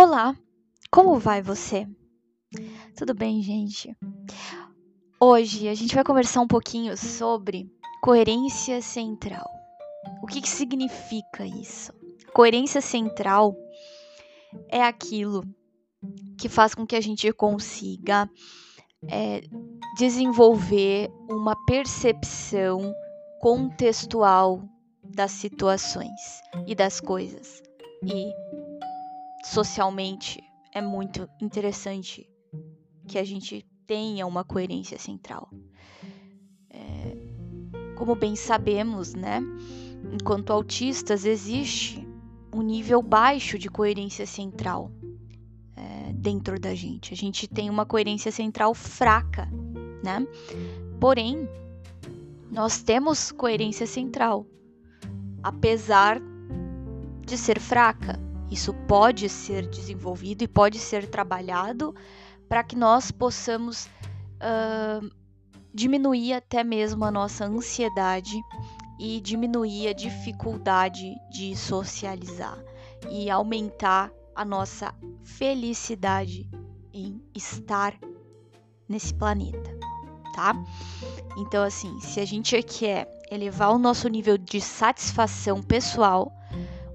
Olá, como vai você? Tudo bem, gente? Hoje a gente vai conversar um pouquinho sobre coerência central. O que, que significa isso? Coerência central é aquilo que faz com que a gente consiga é, desenvolver uma percepção contextual das situações e das coisas. E socialmente é muito interessante que a gente tenha uma coerência central. É, como bem sabemos, né? Enquanto autistas, existe um nível baixo de coerência central é, dentro da gente. A gente tem uma coerência central fraca, né? Porém, nós temos coerência central, apesar de ser fraca. Isso pode ser desenvolvido e pode ser trabalhado para que nós possamos uh, diminuir até mesmo a nossa ansiedade e diminuir a dificuldade de socializar e aumentar a nossa felicidade em estar nesse planeta, tá? Então, assim, se a gente quer elevar o nosso nível de satisfação pessoal,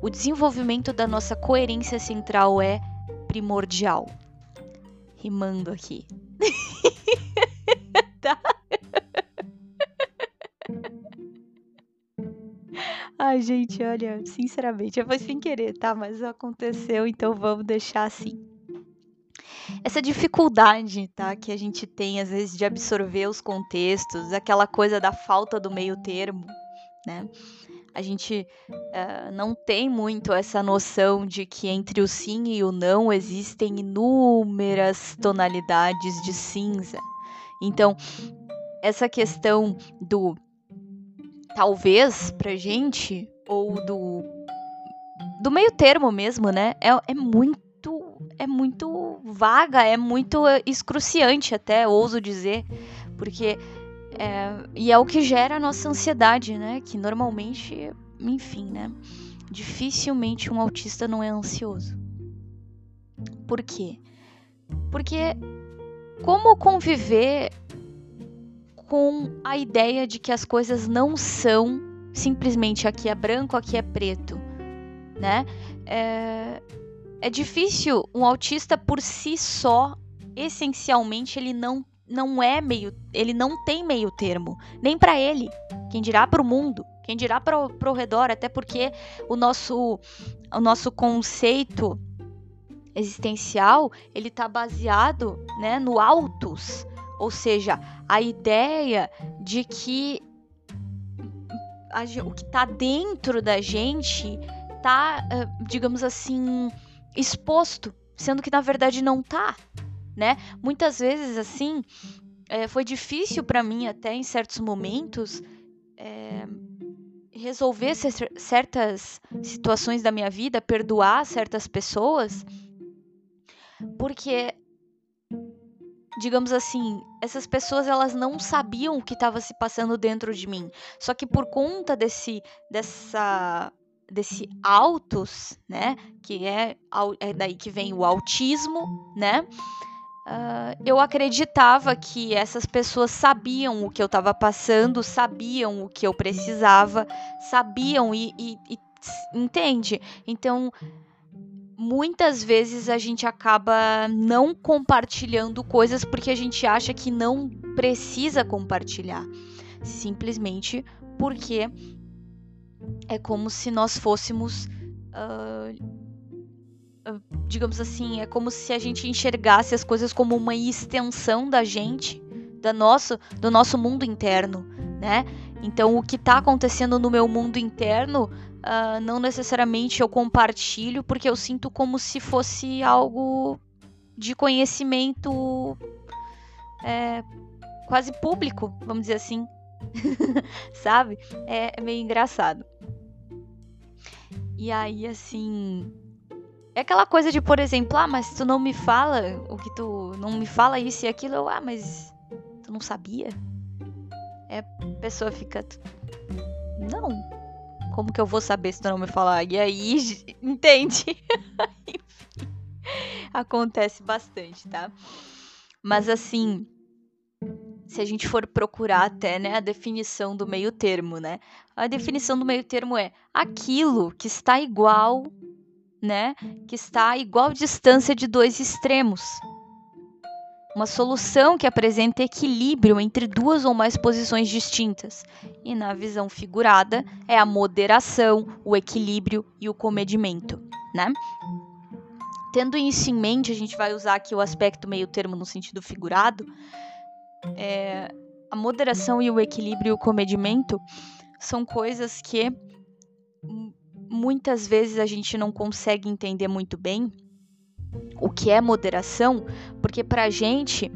o desenvolvimento da nossa coerência central é primordial. Rimando aqui. tá? Ai, gente, olha, sinceramente, foi sem querer, tá? Mas aconteceu, então vamos deixar assim. Essa dificuldade, tá, que a gente tem às vezes de absorver os contextos, aquela coisa da falta do meio termo, né? A gente uh, não tem muito essa noção de que entre o sim e o não existem inúmeras tonalidades de cinza. Então, essa questão do talvez pra gente, ou do, do meio termo mesmo, né? É, é muito. É muito vaga, é muito excruciante até, ouso dizer, porque é, e é o que gera a nossa ansiedade, né? Que normalmente, enfim, né? Dificilmente um autista não é ansioso. Por quê? Porque como conviver com a ideia de que as coisas não são simplesmente aqui é branco, aqui é preto, né? É, é difícil um autista por si só, essencialmente, ele não não é meio, ele não tem meio termo, nem para ele, quem dirá para o mundo, quem dirá para o redor, até porque o nosso o nosso conceito existencial, ele está baseado, né, no autos, ou seja, a ideia de que a, o que está dentro da gente está, digamos assim, exposto, sendo que na verdade não está né? Muitas vezes, assim, é, foi difícil para mim até em certos momentos é, resolver certas situações da minha vida, perdoar certas pessoas, porque digamos assim, essas pessoas elas não sabiam o que estava se passando dentro de mim. Só que por conta desse dessa desse autos, né, que é, é daí que vem o autismo, né? Uh, eu acreditava que essas pessoas sabiam o que eu estava passando, sabiam o que eu precisava, sabiam e, e, e, entende? Então, muitas vezes a gente acaba não compartilhando coisas porque a gente acha que não precisa compartilhar, simplesmente porque é como se nós fôssemos uh, digamos assim, é como se a gente enxergasse as coisas como uma extensão da gente, da nosso, do nosso mundo interno, né? Então, o que está acontecendo no meu mundo interno, uh, não necessariamente eu compartilho, porque eu sinto como se fosse algo de conhecimento é, quase público, vamos dizer assim. Sabe? É, é meio engraçado. E aí, assim, é aquela coisa de, por exemplo, ah, mas tu não me fala o que tu. Não me fala isso e aquilo. Eu, ah, mas tu não sabia? É, a pessoa fica. Não. Como que eu vou saber se tu não me falar? E aí, entende? Enfim. Acontece bastante, tá? Mas assim, se a gente for procurar até né, a definição do meio termo, né? A definição do meio termo é aquilo que está igual, né? Que está a igual distância de dois extremos. Uma solução que apresenta equilíbrio entre duas ou mais posições distintas. E na visão figurada é a moderação, o equilíbrio e o comedimento, né? Tendo isso em mente, a gente vai usar aqui o aspecto meio termo no sentido figurado. É, a moderação e o equilíbrio e o comedimento são coisas que muitas vezes a gente não consegue entender muito bem o que é moderação, porque para a gente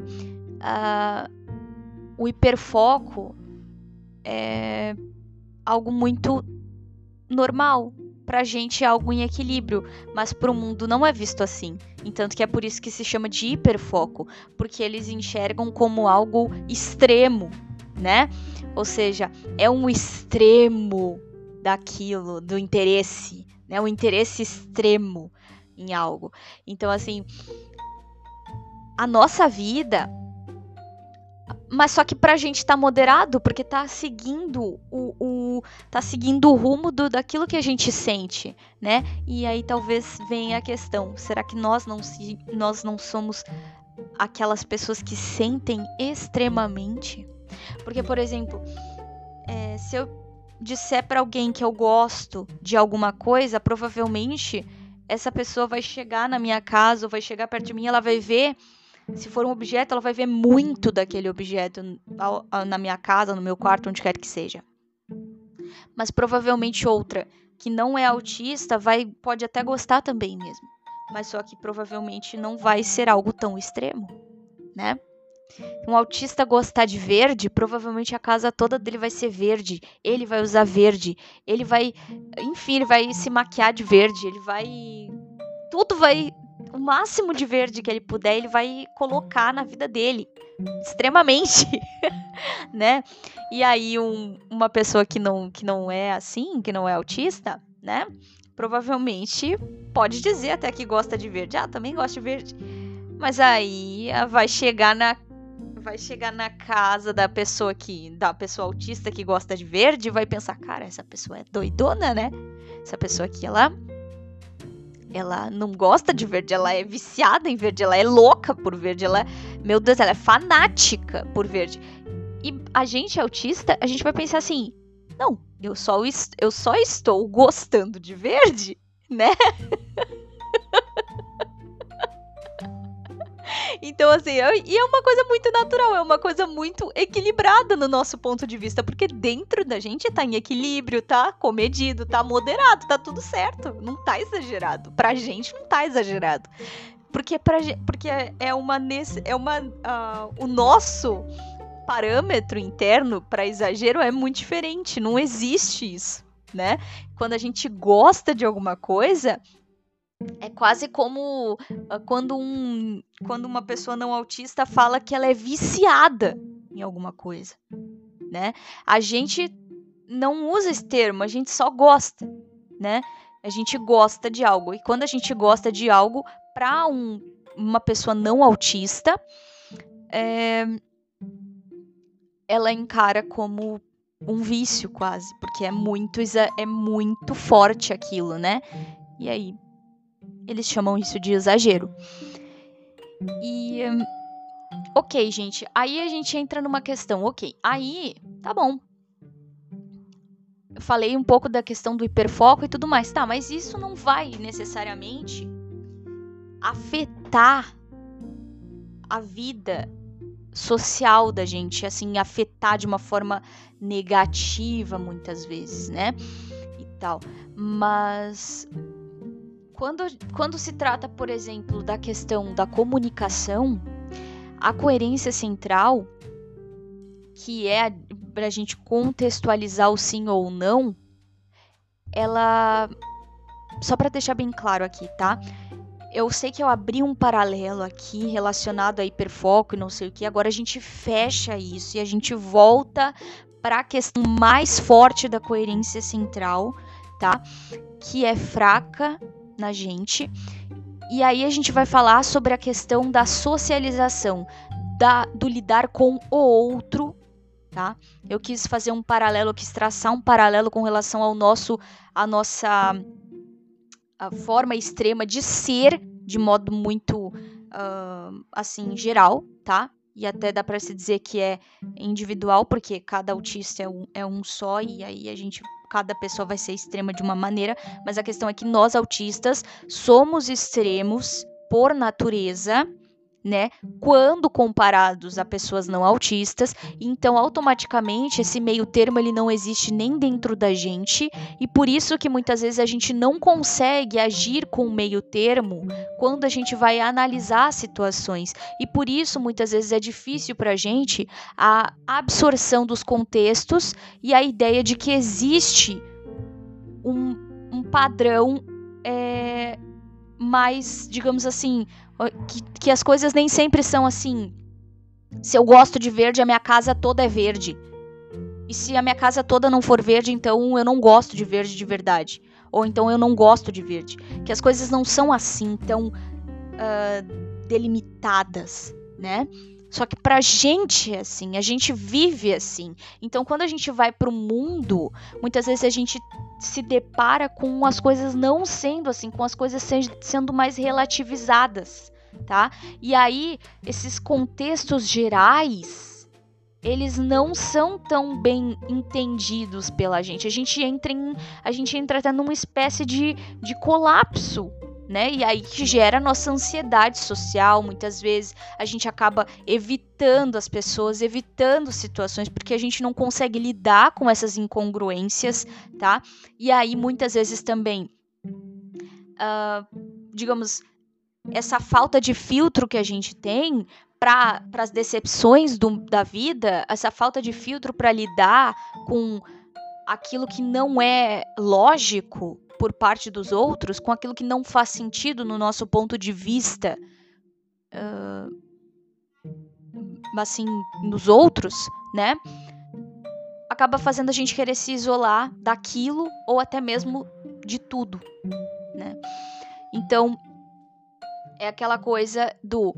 uh, o hiperfoco é algo muito normal. Para a gente é algo em equilíbrio, mas para o mundo não é visto assim. Entanto que é por isso que se chama de hiperfoco, porque eles enxergam como algo extremo, né? Ou seja, é um extremo daquilo, do interesse, né? Um interesse extremo em algo. Então, assim, a nossa vida. Mas só que pra gente tá moderado, porque tá seguindo o, o tá seguindo o rumo do, daquilo que a gente sente, né? E aí talvez venha a questão, será que nós não se, nós não somos aquelas pessoas que sentem extremamente? Porque, por exemplo, é, se eu disser para alguém que eu gosto de alguma coisa, provavelmente essa pessoa vai chegar na minha casa ou vai chegar perto de mim, ela vai ver, se for um objeto, ela vai ver muito daquele objeto na minha casa, no meu quarto, onde quer que seja. Mas provavelmente outra que não é autista vai pode até gostar também mesmo, mas só que provavelmente não vai ser algo tão extremo, né? Um autista gostar de verde, provavelmente a casa toda dele vai ser verde. Ele vai usar verde. Ele vai, enfim, ele vai se maquiar de verde. Ele vai, tudo vai, o máximo de verde que ele puder, ele vai colocar na vida dele, extremamente, né? E aí um, uma pessoa que não, que não é assim, que não é autista, né? Provavelmente pode dizer até que gosta de verde. Ah, também gosta de verde. Mas aí vai chegar na vai chegar na casa da pessoa que da pessoa autista que gosta de verde vai pensar, cara, essa pessoa é doidona, né? Essa pessoa aqui ela ela não gosta de verde, ela é viciada em verde, ela é louca por verde, ela, meu Deus, ela é fanática por verde. E a gente autista, a gente vai pensar assim: "Não, eu só eu só estou gostando de verde, né?" Então, assim, é, e é uma coisa muito natural, é uma coisa muito equilibrada no nosso ponto de vista, porque dentro da gente tá em equilíbrio, tá comedido, tá moderado, tá tudo certo, não tá exagerado. Pra gente não tá exagerado. Porque, pra, porque é uma. É uma uh, o nosso parâmetro interno para exagero é muito diferente, não existe isso, né? Quando a gente gosta de alguma coisa, é quase como uh, quando, um, quando uma pessoa não autista fala que ela é viciada em alguma coisa, né? A gente não usa esse termo, a gente só gosta, né? A gente gosta de algo. E quando a gente gosta de algo, para um, uma pessoa não autista, é, ela encara como um vício quase, porque é muito é muito forte aquilo, né? E aí eles chamam isso de exagero. E. Ok, gente. Aí a gente entra numa questão. Ok, aí tá bom. Eu falei um pouco da questão do hiperfoco e tudo mais. Tá, mas isso não vai necessariamente afetar a vida social da gente, assim, afetar de uma forma negativa muitas vezes, né? E tal. Mas quando, quando se trata, por exemplo, da questão da comunicação, a coerência central, que é para a gente contextualizar o sim ou não, ela. Só para deixar bem claro aqui, tá? Eu sei que eu abri um paralelo aqui relacionado a hiperfoco e não sei o que, agora a gente fecha isso e a gente volta para a questão mais forte da coerência central, tá? Que é fraca na gente e aí a gente vai falar sobre a questão da socialização, da, do lidar com o outro, tá? Eu quis fazer um paralelo, quis traçar um paralelo com relação ao nosso, a nossa a forma extrema de ser, de modo muito uh, assim geral, tá? E até dá para se dizer que é individual, porque cada autista é um, é um só e aí a gente cada pessoa vai ser extrema de uma maneira, mas a questão é que nós autistas somos extremos por natureza, né? Quando comparados a pessoas não autistas, então automaticamente esse meio termo ele não existe nem dentro da gente e por isso que muitas vezes a gente não consegue agir com o meio termo quando a gente vai analisar situações e por isso muitas vezes é difícil para a gente a absorção dos contextos e a ideia de que existe um, um padrão é, mais, digamos assim, que, que as coisas nem sempre são assim. Se eu gosto de verde, a minha casa toda é verde. E se a minha casa toda não for verde, então eu não gosto de verde de verdade. Ou então eu não gosto de verde. Que as coisas não são assim tão uh, delimitadas, né? Só que pra gente é assim, a gente vive assim. Então quando a gente vai pro mundo, muitas vezes a gente se depara com as coisas não sendo assim, com as coisas sendo mais relativizadas, tá? E aí esses contextos gerais, eles não são tão bem entendidos pela gente. A gente entra em, a gente entra até numa espécie de, de colapso né? E aí que gera nossa ansiedade social. Muitas vezes a gente acaba evitando as pessoas, evitando situações, porque a gente não consegue lidar com essas incongruências, tá? E aí muitas vezes também, uh, digamos, essa falta de filtro que a gente tem para as decepções do, da vida, essa falta de filtro para lidar com aquilo que não é lógico, por parte dos outros com aquilo que não faz sentido no nosso ponto de vista, uh, assim, nos outros, né? Acaba fazendo a gente querer se isolar daquilo ou até mesmo de tudo, né? Então, é aquela coisa do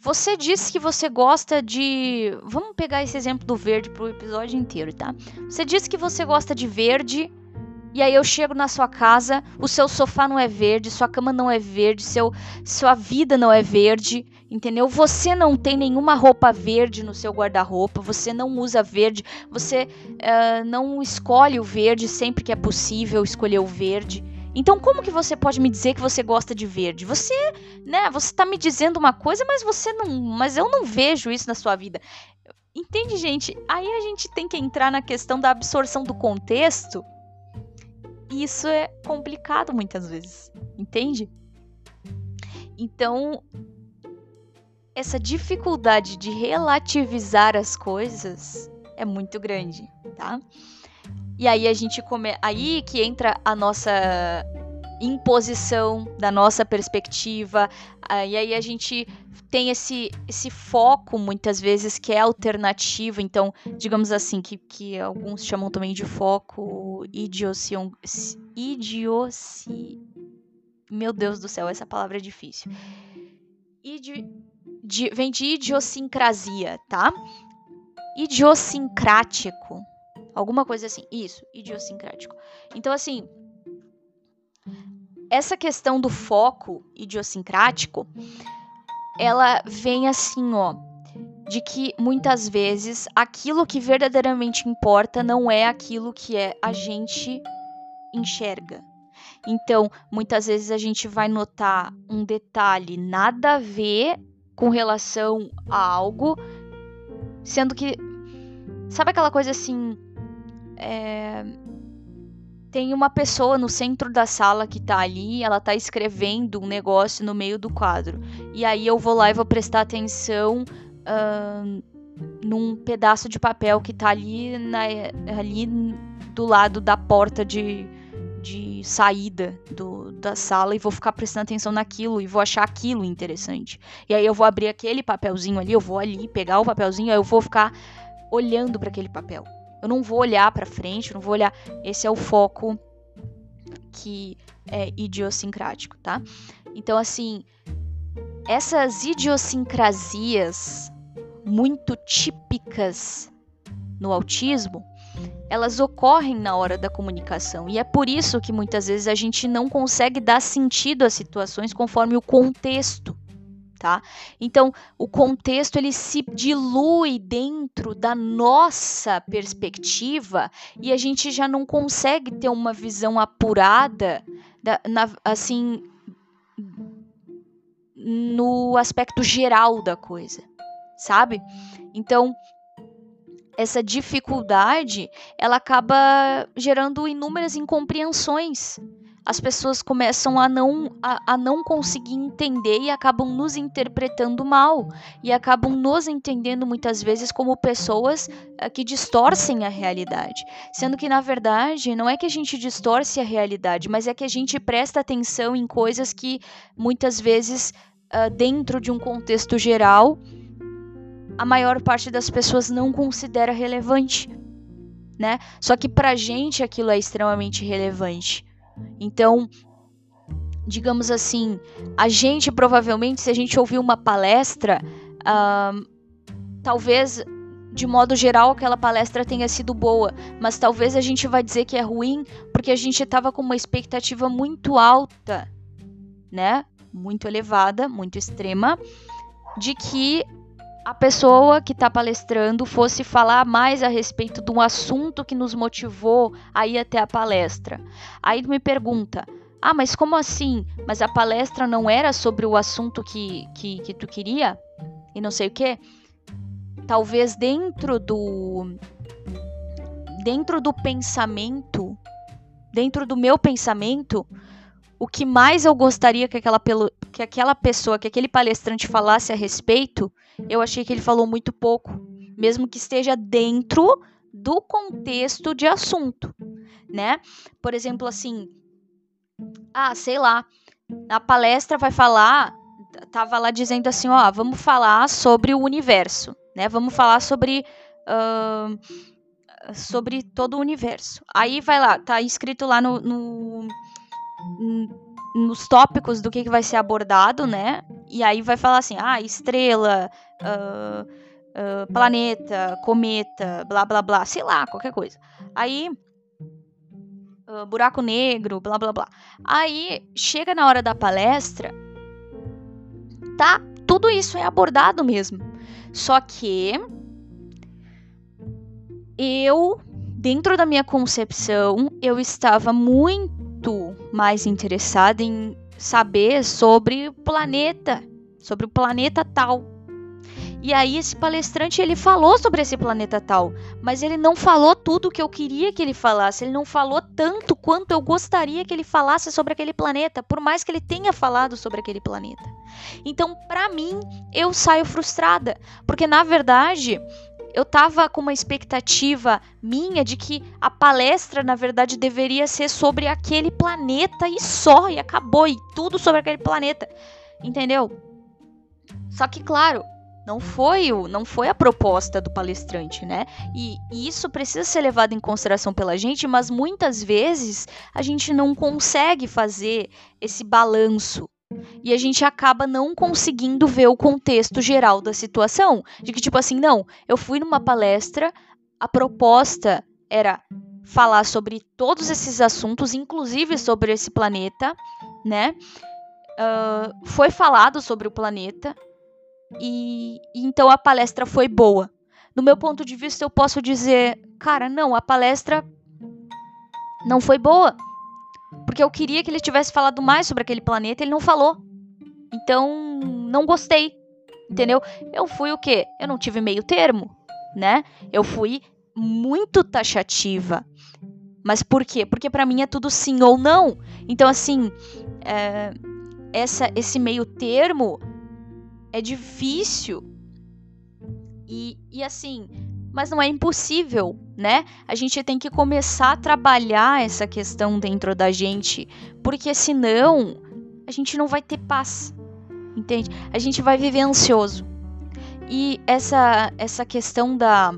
você disse que você gosta de. Vamos pegar esse exemplo do verde pro episódio inteiro, tá? Você disse que você gosta de verde e aí eu chego na sua casa, o seu sofá não é verde, sua cama não é verde, seu, sua vida não é verde, entendeu? Você não tem nenhuma roupa verde no seu guarda-roupa, você não usa verde, você uh, não escolhe o verde sempre que é possível escolher o verde. Então como que você pode me dizer que você gosta de verde? Você, né, você tá me dizendo uma coisa, mas você não, mas eu não vejo isso na sua vida. Entende, gente? Aí a gente tem que entrar na questão da absorção do contexto e isso é complicado muitas vezes, entende? Então, essa dificuldade de relativizar as coisas é muito grande, tá? E aí a gente come... aí que entra a nossa imposição da nossa perspectiva, e aí a gente tem esse, esse foco muitas vezes que é alternativo, então, digamos assim, que, que alguns chamam também de foco idiocion, idioci. Meu Deus do céu, essa palavra é difícil. Idi, vem de idiosincrasia, tá? Idiosincrático. Alguma coisa assim. Isso, idiosincrático. Então, assim, essa questão do foco idiosincrático ela vem assim, ó, de que muitas vezes aquilo que verdadeiramente importa não é aquilo que é a gente enxerga. Então, muitas vezes a gente vai notar um detalhe nada a ver com relação a algo, sendo que sabe aquela coisa assim, é, tem uma pessoa no centro da sala que tá ali, ela tá escrevendo um negócio no meio do quadro. E aí eu vou lá e vou prestar atenção uh, num pedaço de papel que tá ali, na, ali do lado da porta de, de saída do, da sala e vou ficar prestando atenção naquilo e vou achar aquilo interessante. E aí eu vou abrir aquele papelzinho ali, eu vou ali pegar o papelzinho, aí eu vou ficar olhando para aquele papel. Eu não vou olhar para frente, não vou olhar. Esse é o foco que é idiosincrático, tá? Então, assim, essas idiosincrasias muito típicas no autismo, elas ocorrem na hora da comunicação. E é por isso que muitas vezes a gente não consegue dar sentido às situações conforme o contexto. Tá? Então, o contexto ele se dilui dentro da nossa perspectiva e a gente já não consegue ter uma visão apurada, da, na, assim, no aspecto geral da coisa, sabe? Então, essa dificuldade, ela acaba gerando inúmeras incompreensões. As pessoas começam a não, a, a não conseguir entender e acabam nos interpretando mal. E acabam nos entendendo muitas vezes como pessoas uh, que distorcem a realidade. Sendo que, na verdade, não é que a gente distorce a realidade, mas é que a gente presta atenção em coisas que muitas vezes, uh, dentro de um contexto geral, a maior parte das pessoas não considera relevante, né? Só que pra gente aquilo é extremamente relevante. Então, digamos assim, a gente provavelmente, se a gente ouvir uma palestra, uh, talvez de modo geral aquela palestra tenha sido boa, mas talvez a gente vai dizer que é ruim porque a gente estava com uma expectativa muito alta, né? Muito elevada, muito extrema, de que a pessoa que está palestrando fosse falar mais a respeito de um assunto que nos motivou a ir até a palestra. Aí me pergunta, ah, mas como assim? Mas a palestra não era sobre o assunto que, que, que tu queria? E não sei o que? Talvez dentro do. Dentro do pensamento, dentro do meu pensamento, o que mais eu gostaria que aquela, que aquela pessoa, que aquele palestrante falasse a respeito, eu achei que ele falou muito pouco, mesmo que esteja dentro do contexto de assunto, né? Por exemplo, assim, ah, sei lá, a palestra vai falar, tava lá dizendo assim, ó, vamos falar sobre o universo, né? Vamos falar sobre uh, sobre todo o universo. Aí vai lá, tá escrito lá no, no nos tópicos do que, que vai ser abordado, né? E aí vai falar assim, ah, estrela, uh, uh, planeta, cometa, blá blá blá, sei lá, qualquer coisa. Aí uh, buraco negro, blá blá blá. Aí chega na hora da palestra, tá? Tudo isso é abordado mesmo. Só que eu, dentro da minha concepção, eu estava muito muito mais interessada em saber sobre o planeta, sobre o planeta tal. E aí esse palestrante ele falou sobre esse planeta tal, mas ele não falou tudo o que eu queria que ele falasse, ele não falou tanto quanto eu gostaria que ele falasse sobre aquele planeta, por mais que ele tenha falado sobre aquele planeta. Então, para mim, eu saio frustrada, porque na verdade, eu tava com uma expectativa minha de que a palestra, na verdade, deveria ser sobre aquele planeta e só, e acabou, e tudo sobre aquele planeta. Entendeu? Só que, claro, não foi o, não foi a proposta do palestrante, né? E, e, isso precisa ser levado em consideração pela gente, mas muitas vezes a gente não consegue fazer esse balanço e a gente acaba não conseguindo ver o contexto geral da situação. De que, tipo assim, não, eu fui numa palestra, a proposta era falar sobre todos esses assuntos, inclusive sobre esse planeta, né? Uh, foi falado sobre o planeta e, e então a palestra foi boa. No meu ponto de vista, eu posso dizer, cara, não, a palestra não foi boa. Porque eu queria que ele tivesse falado mais sobre aquele planeta, ele não falou. Então, não gostei. Entendeu? Eu fui o quê? Eu não tive meio termo, né? Eu fui muito taxativa. Mas por quê? Porque para mim é tudo sim ou não. Então, assim, é, essa, esse meio termo é difícil. E, e assim, mas não é impossível, né? A gente tem que começar a trabalhar essa questão dentro da gente, porque senão a gente não vai ter paz, entende? A gente vai viver ansioso. E essa essa questão da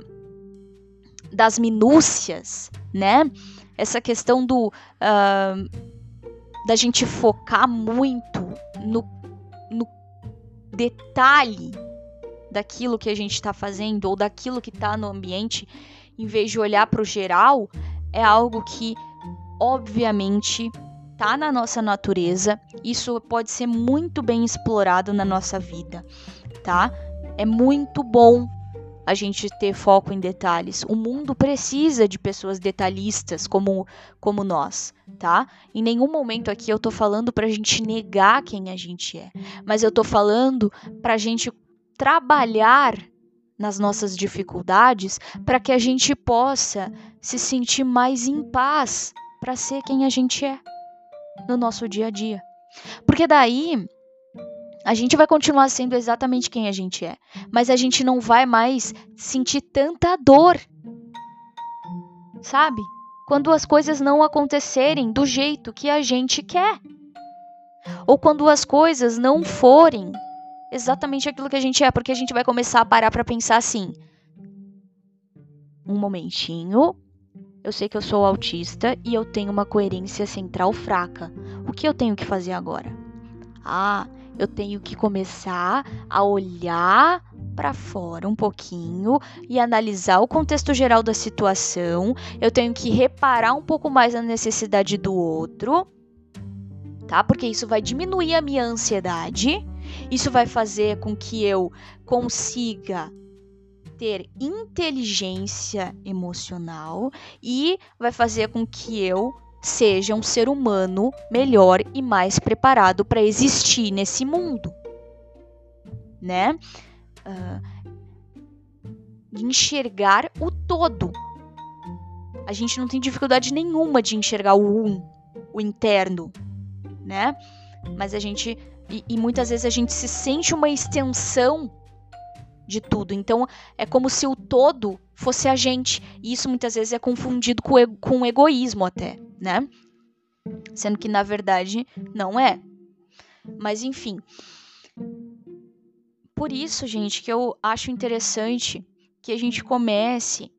das minúcias, né? Essa questão do uh, da gente focar muito no, no detalhe daquilo que a gente está fazendo ou daquilo que está no ambiente, em vez de olhar para o geral, é algo que, obviamente, está na nossa natureza. Isso pode ser muito bem explorado na nossa vida, tá? É muito bom a gente ter foco em detalhes. O mundo precisa de pessoas detalhistas como, como nós, tá? Em nenhum momento aqui eu tô falando pra gente negar quem a gente é, mas eu tô falando pra gente trabalhar nas nossas dificuldades para que a gente possa se sentir mais em paz para ser quem a gente é no nosso dia a dia. Porque daí a gente vai continuar sendo exatamente quem a gente é, mas a gente não vai mais sentir tanta dor. Sabe? Quando as coisas não acontecerem do jeito que a gente quer. Ou quando as coisas não forem exatamente aquilo que a gente é, porque a gente vai começar a parar para pensar assim: um momentinho, eu sei que eu sou autista e eu tenho uma coerência central fraca. O que eu tenho que fazer agora? Ah, eu tenho que começar a olhar para fora um pouquinho e analisar o contexto geral da situação. Eu tenho que reparar um pouco mais a necessidade do outro, tá? Porque isso vai diminuir a minha ansiedade. Isso vai fazer com que eu consiga ter inteligência emocional e vai fazer com que eu seja um ser humano melhor e mais preparado para existir nesse mundo, né? Uh, enxergar o todo. A gente não tem dificuldade nenhuma de enxergar o um, o interno, né? Mas a gente e, e muitas vezes a gente se sente uma extensão de tudo. Então é como se o todo fosse a gente. E isso muitas vezes é confundido com, com egoísmo até, né? Sendo que na verdade não é. Mas enfim. Por isso, gente, que eu acho interessante que a gente comece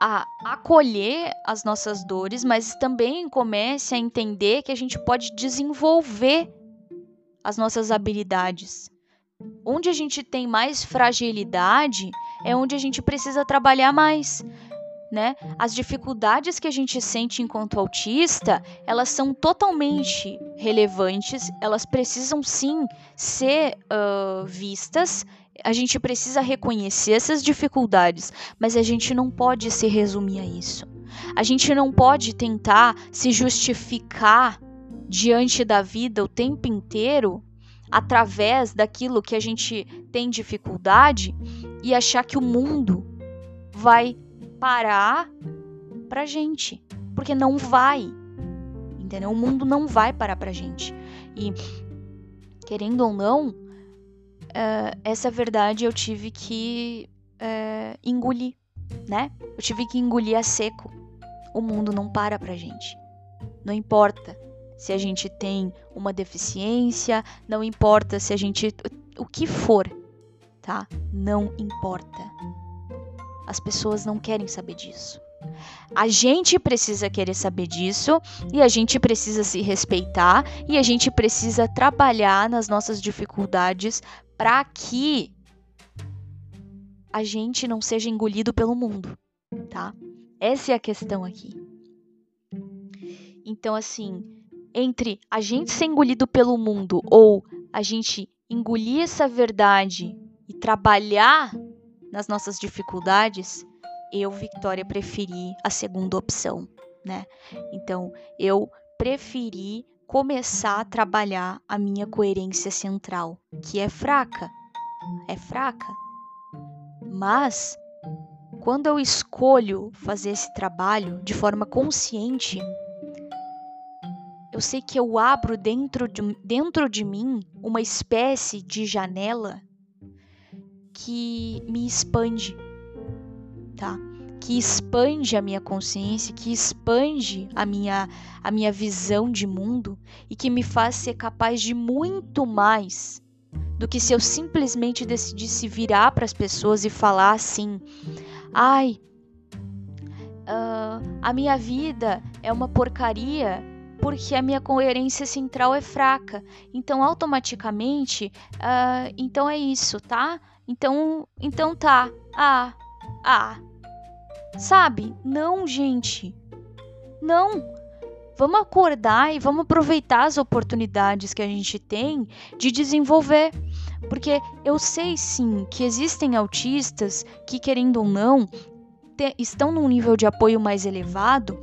a acolher as nossas dores, mas também comece a entender que a gente pode desenvolver as nossas habilidades. Onde a gente tem mais fragilidade é onde a gente precisa trabalhar mais. Né? As dificuldades que a gente sente enquanto autista, elas são totalmente relevantes, elas precisam sim ser uh, vistas. A gente precisa reconhecer essas dificuldades, mas a gente não pode se resumir a isso. A gente não pode tentar se justificar diante da vida o tempo inteiro através daquilo que a gente tem dificuldade e achar que o mundo vai parar pra gente. Porque não vai. Entendeu? O mundo não vai parar pra gente. E, querendo ou não, uh, essa verdade eu tive que uh, engolir, né? Eu tive que engolir a seco. O mundo não para pra gente. Não importa se a gente tem uma deficiência, não importa se a gente. o que for, tá? Não importa. As pessoas não querem saber disso. A gente precisa querer saber disso e a gente precisa se respeitar e a gente precisa trabalhar nas nossas dificuldades para que a gente não seja engolido pelo mundo, tá? Essa é a questão aqui. Então, assim, entre a gente ser engolido pelo mundo ou a gente engolir essa verdade e trabalhar nas nossas dificuldades, eu, Victoria, preferi a segunda opção, né? Então, eu preferi começar a trabalhar a minha coerência central, que é fraca. É fraca. Mas quando eu escolho fazer esse trabalho de forma consciente, eu sei que eu abro dentro de, dentro de mim uma espécie de janela que me expande, tá? Que expande a minha consciência, que expande a minha, a minha visão de mundo e que me faz ser capaz de muito mais do que se eu simplesmente decidisse virar para as pessoas e falar assim: ai, uh, a minha vida é uma porcaria porque a minha coerência central é fraca. Então, automaticamente, uh, então é isso, tá? Então, então tá. Ah, ah. Sabe? Não, gente. Não. Vamos acordar e vamos aproveitar as oportunidades que a gente tem de desenvolver. Porque eu sei sim que existem autistas que, querendo ou não, te, estão num nível de apoio mais elevado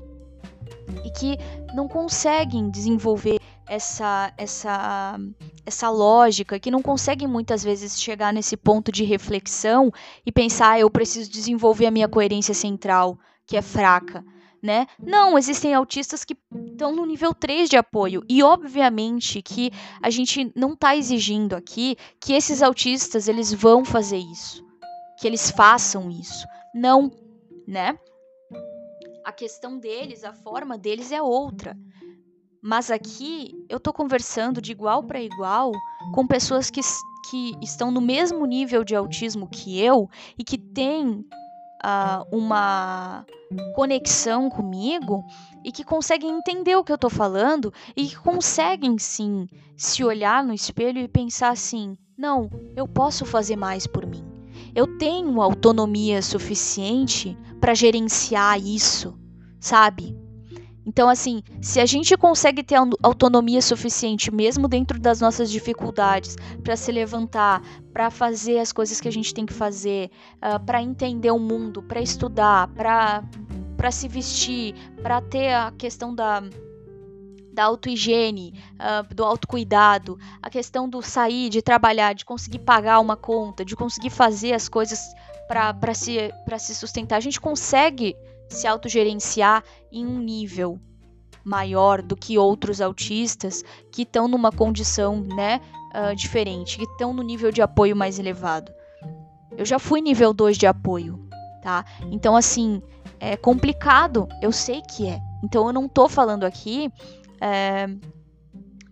e que não conseguem desenvolver essa, essa, essa lógica, que não conseguem muitas vezes chegar nesse ponto de reflexão e pensar, ah, eu preciso desenvolver a minha coerência central, que é fraca. Né? Não, existem autistas que estão no nível 3 de apoio. E obviamente que a gente não está exigindo aqui que esses autistas eles vão fazer isso. Que eles façam isso. Não, né? A questão deles, a forma deles é outra. Mas aqui eu tô conversando de igual para igual com pessoas que, que estão no mesmo nível de autismo que eu e que têm uh, uma conexão comigo e que conseguem entender o que eu tô falando e que conseguem sim se olhar no espelho e pensar assim: não, eu posso fazer mais por mim. Eu tenho autonomia suficiente para gerenciar isso, sabe? Então, assim, se a gente consegue ter autonomia suficiente, mesmo dentro das nossas dificuldades, para se levantar, para fazer as coisas que a gente tem que fazer, uh, ah, para entender o mundo, para estudar, para se vestir, para ter a questão da, da autohigiene, uh, do autocuidado, a questão do sair, de trabalhar, de conseguir pagar uma conta, de conseguir fazer as coisas para se, se sustentar, a gente consegue se autogerenciar em um nível maior do que outros autistas que estão numa condição né, uh, diferente, que estão no nível de apoio mais elevado. Eu já fui nível 2 de apoio, tá? Então, assim, é complicado, eu sei que é. Então, eu não tô falando aqui é,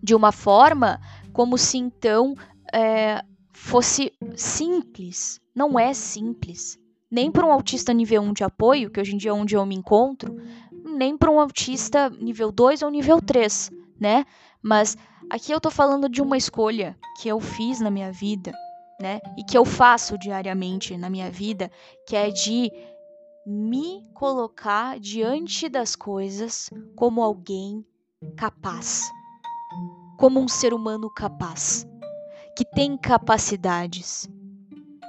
de uma forma como se então é, fosse simples. Não é simples nem para um autista nível 1 de apoio, que hoje em dia é onde eu me encontro, nem para um autista nível 2 ou nível 3, né? Mas aqui eu estou falando de uma escolha que eu fiz na minha vida, né? E que eu faço diariamente na minha vida, que é de me colocar diante das coisas como alguém capaz, como um ser humano capaz, que tem capacidades,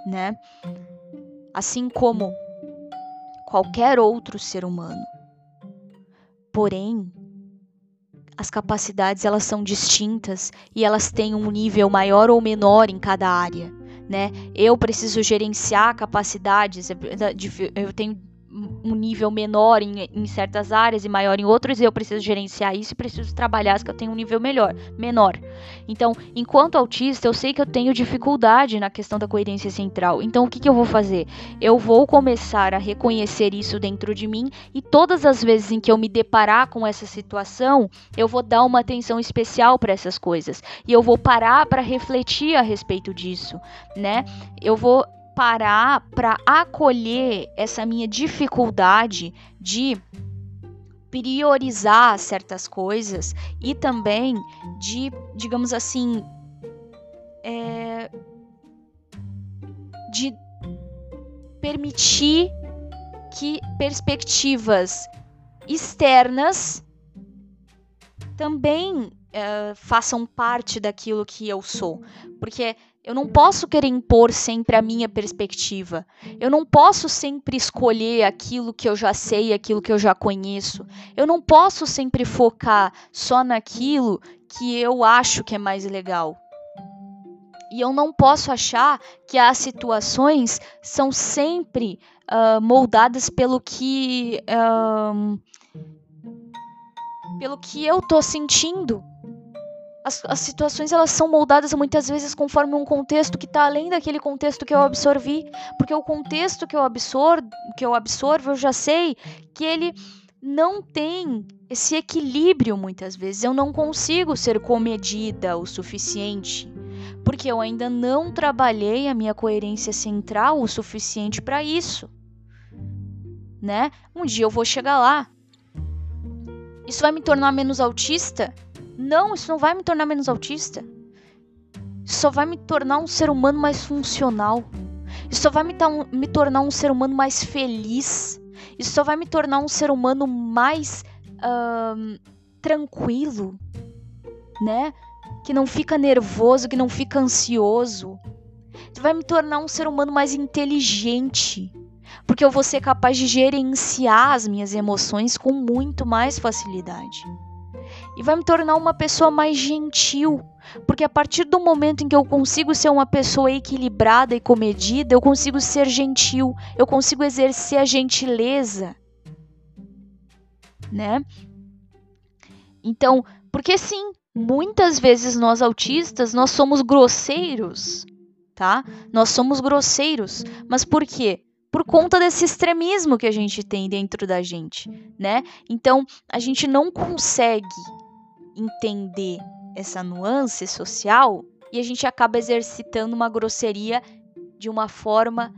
né? Assim como qualquer outro ser humano. Porém, as capacidades elas são distintas e elas têm um nível maior ou menor em cada área, né? Eu preciso gerenciar capacidades, eu tenho um nível menor em, em, certas áreas e maior em outras, e eu preciso gerenciar isso e preciso trabalhar as que eu tenho um nível melhor, menor. Então, enquanto autista, eu sei que eu tenho dificuldade na questão da coerência central. Então, o que, que eu vou fazer? Eu vou começar a reconhecer isso dentro de mim e todas as vezes em que eu me deparar com essa situação, eu vou dar uma atenção especial para essas coisas e eu vou parar para refletir a respeito disso, né? Eu vou parar para acolher essa minha dificuldade de priorizar certas coisas e também de, digamos assim, é, de permitir que perspectivas externas também é, façam parte daquilo que eu sou. Porque eu não posso querer impor sempre a minha perspectiva. Eu não posso sempre escolher aquilo que eu já sei, aquilo que eu já conheço. Eu não posso sempre focar só naquilo que eu acho que é mais legal. E eu não posso achar que as situações são sempre uh, moldadas pelo que. Uh, pelo que eu tô sentindo as, as situações elas são moldadas muitas vezes conforme um contexto que está além daquele contexto que eu absorvi, porque o contexto que eu absorvo, que eu absorvo, eu já sei que ele não tem esse equilíbrio muitas vezes. Eu não consigo ser comedida o suficiente, porque eu ainda não trabalhei a minha coerência central o suficiente para isso. Né? Um dia eu vou chegar lá. Isso vai me tornar menos autista? Não, isso não vai me tornar menos autista. Isso só vai me tornar um ser humano mais funcional. Isso só vai me, me tornar um ser humano mais feliz. Isso só vai me tornar um ser humano mais uh, tranquilo, né? Que não fica nervoso, que não fica ansioso. Isso vai me tornar um ser humano mais inteligente. Porque eu vou ser capaz de gerenciar as minhas emoções com muito mais facilidade. E vai me tornar uma pessoa mais gentil, porque a partir do momento em que eu consigo ser uma pessoa equilibrada e comedida, eu consigo ser gentil, eu consigo exercer a gentileza, né? Então, porque sim, muitas vezes nós autistas, nós somos grosseiros, tá? Nós somos grosseiros, mas por quê? Por conta desse extremismo que a gente tem dentro da gente, né? Então, a gente não consegue entender essa nuance social e a gente acaba exercitando uma grosseria de uma forma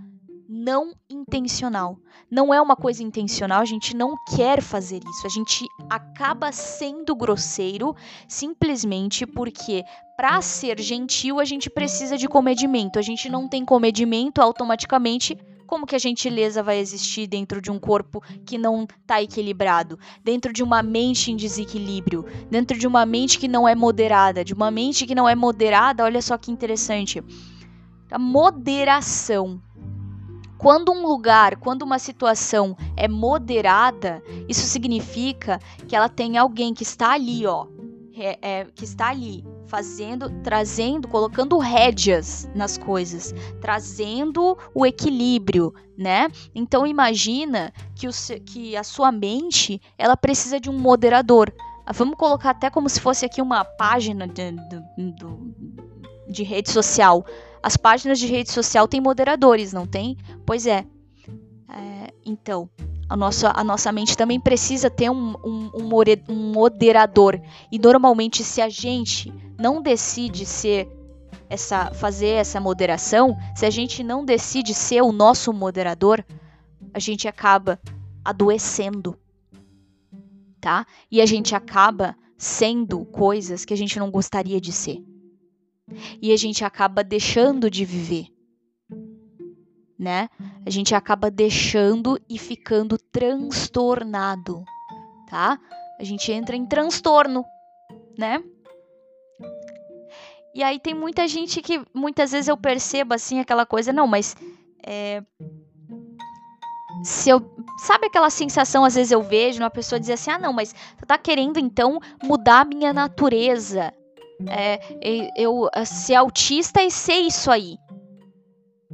não intencional. Não é uma coisa intencional, a gente não quer fazer isso. A gente acaba sendo grosseiro simplesmente porque para ser gentil a gente precisa de comedimento. A gente não tem comedimento automaticamente como que a gentileza vai existir dentro de um corpo que não está equilibrado, dentro de uma mente em desequilíbrio, dentro de uma mente que não é moderada, de uma mente que não é moderada? Olha só que interessante. A moderação. Quando um lugar, quando uma situação é moderada, isso significa que ela tem alguém que está ali, ó, é, que está ali fazendo, trazendo, colocando rédeas nas coisas, trazendo o equilíbrio, né? Então imagina que, o, que a sua mente ela precisa de um moderador. Vamos colocar até como se fosse aqui uma página de, de, de rede social. As páginas de rede social têm moderadores, não tem? Pois é. é então, a nossa, a nossa mente também precisa ter um, um, um moderador. E normalmente, se a gente não decide ser essa, fazer essa moderação, se a gente não decide ser o nosso moderador, a gente acaba adoecendo, tá? E a gente acaba sendo coisas que a gente não gostaria de ser. E a gente acaba deixando de viver né? A gente acaba deixando e ficando transtornado, tá? A gente entra em transtorno, né? E aí tem muita gente que muitas vezes eu percebo assim aquela coisa, não, mas é, se eu sabe aquela sensação às vezes eu vejo uma pessoa dizer assim, ah não, mas tu tá querendo então mudar a minha natureza, é, eu ser autista e ser isso aí.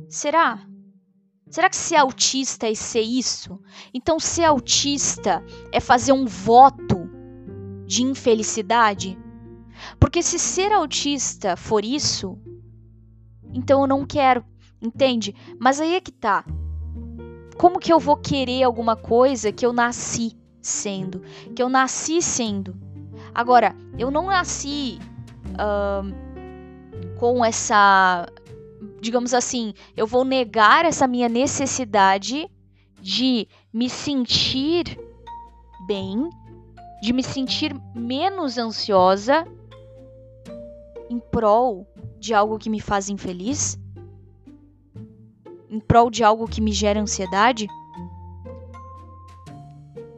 Será? Será que ser autista é ser isso? Então, ser autista é fazer um voto de infelicidade? Porque se ser autista for isso, então eu não quero, entende? Mas aí é que tá. Como que eu vou querer alguma coisa que eu nasci sendo? Que eu nasci sendo? Agora, eu não nasci uh, com essa digamos assim, eu vou negar essa minha necessidade de me sentir bem, de me sentir menos ansiosa em prol de algo que me faz infeliz? Em prol de algo que me gera ansiedade?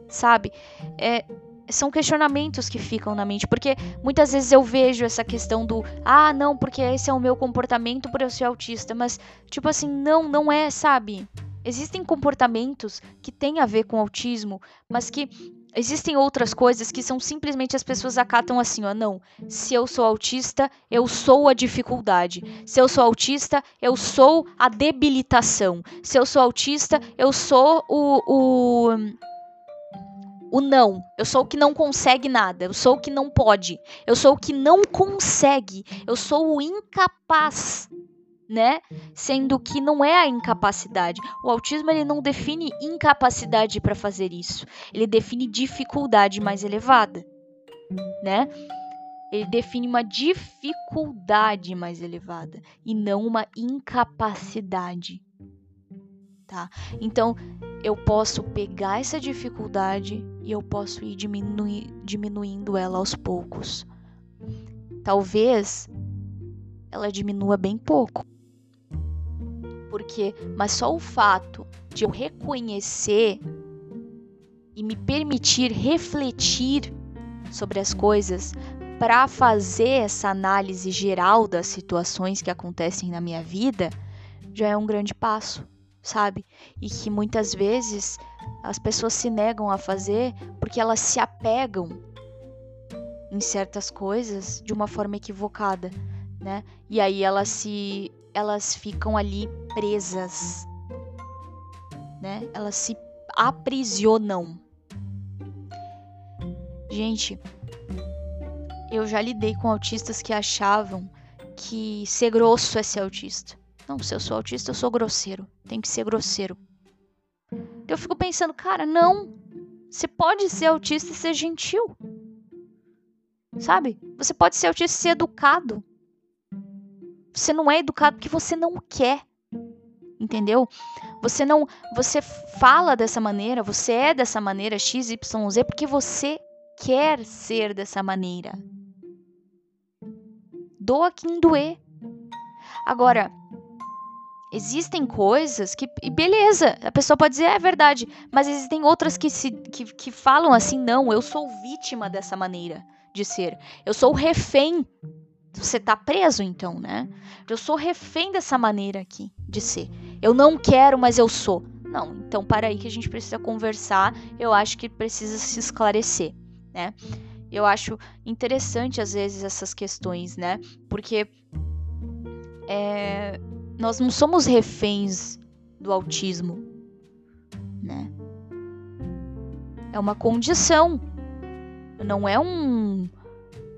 Sabe? É, são questionamentos que ficam na mente, porque muitas vezes eu vejo essa questão do ah, não, porque esse é o meu comportamento por eu ser autista, mas tipo assim, não, não é, sabe? Existem comportamentos que têm a ver com autismo, mas que existem outras coisas que são simplesmente as pessoas acatam assim, ó, não, se eu sou autista, eu sou a dificuldade. Se eu sou autista, eu sou a debilitação. Se eu sou autista, eu sou o, o o não. Eu sou o que não consegue nada. Eu sou o que não pode. Eu sou o que não consegue. Eu sou o incapaz, né? Sendo que não é a incapacidade. O autismo ele não define incapacidade para fazer isso. Ele define dificuldade mais elevada, né? Ele define uma dificuldade mais elevada e não uma incapacidade tá? Então, eu posso pegar essa dificuldade e eu posso ir diminui, diminuindo ela aos poucos. Talvez ela diminua bem pouco. Porque, mas só o fato de eu reconhecer e me permitir refletir sobre as coisas para fazer essa análise geral das situações que acontecem na minha vida já é um grande passo, sabe? E que muitas vezes as pessoas se negam a fazer porque elas se apegam em certas coisas de uma forma equivocada, né? E aí elas se elas ficam ali presas, né? Elas se aprisionam. Gente, eu já lidei com autistas que achavam que ser grosso é ser autista. Não, se eu sou autista, eu sou grosseiro. Tem que ser grosseiro. Eu fico pensando, cara, não. Você pode ser autista e ser gentil. Sabe? Você pode ser autista e ser educado. Você não é educado porque você não quer. Entendeu? Você não, você fala dessa maneira, você é dessa maneira x, y, z porque você quer ser dessa maneira. Doa quem doer. Agora, existem coisas que. Beleza, a pessoa pode dizer, é verdade, mas existem outras que, se, que, que falam assim, não, eu sou vítima dessa maneira de ser. Eu sou refém. Você tá preso então, né? Eu sou refém dessa maneira aqui de ser. Eu não quero, mas eu sou. Não, então para aí que a gente precisa conversar. Eu acho que precisa se esclarecer, né? Eu acho interessante às vezes essas questões, né? Porque é, nós não somos reféns do autismo, né? É uma condição, não é um,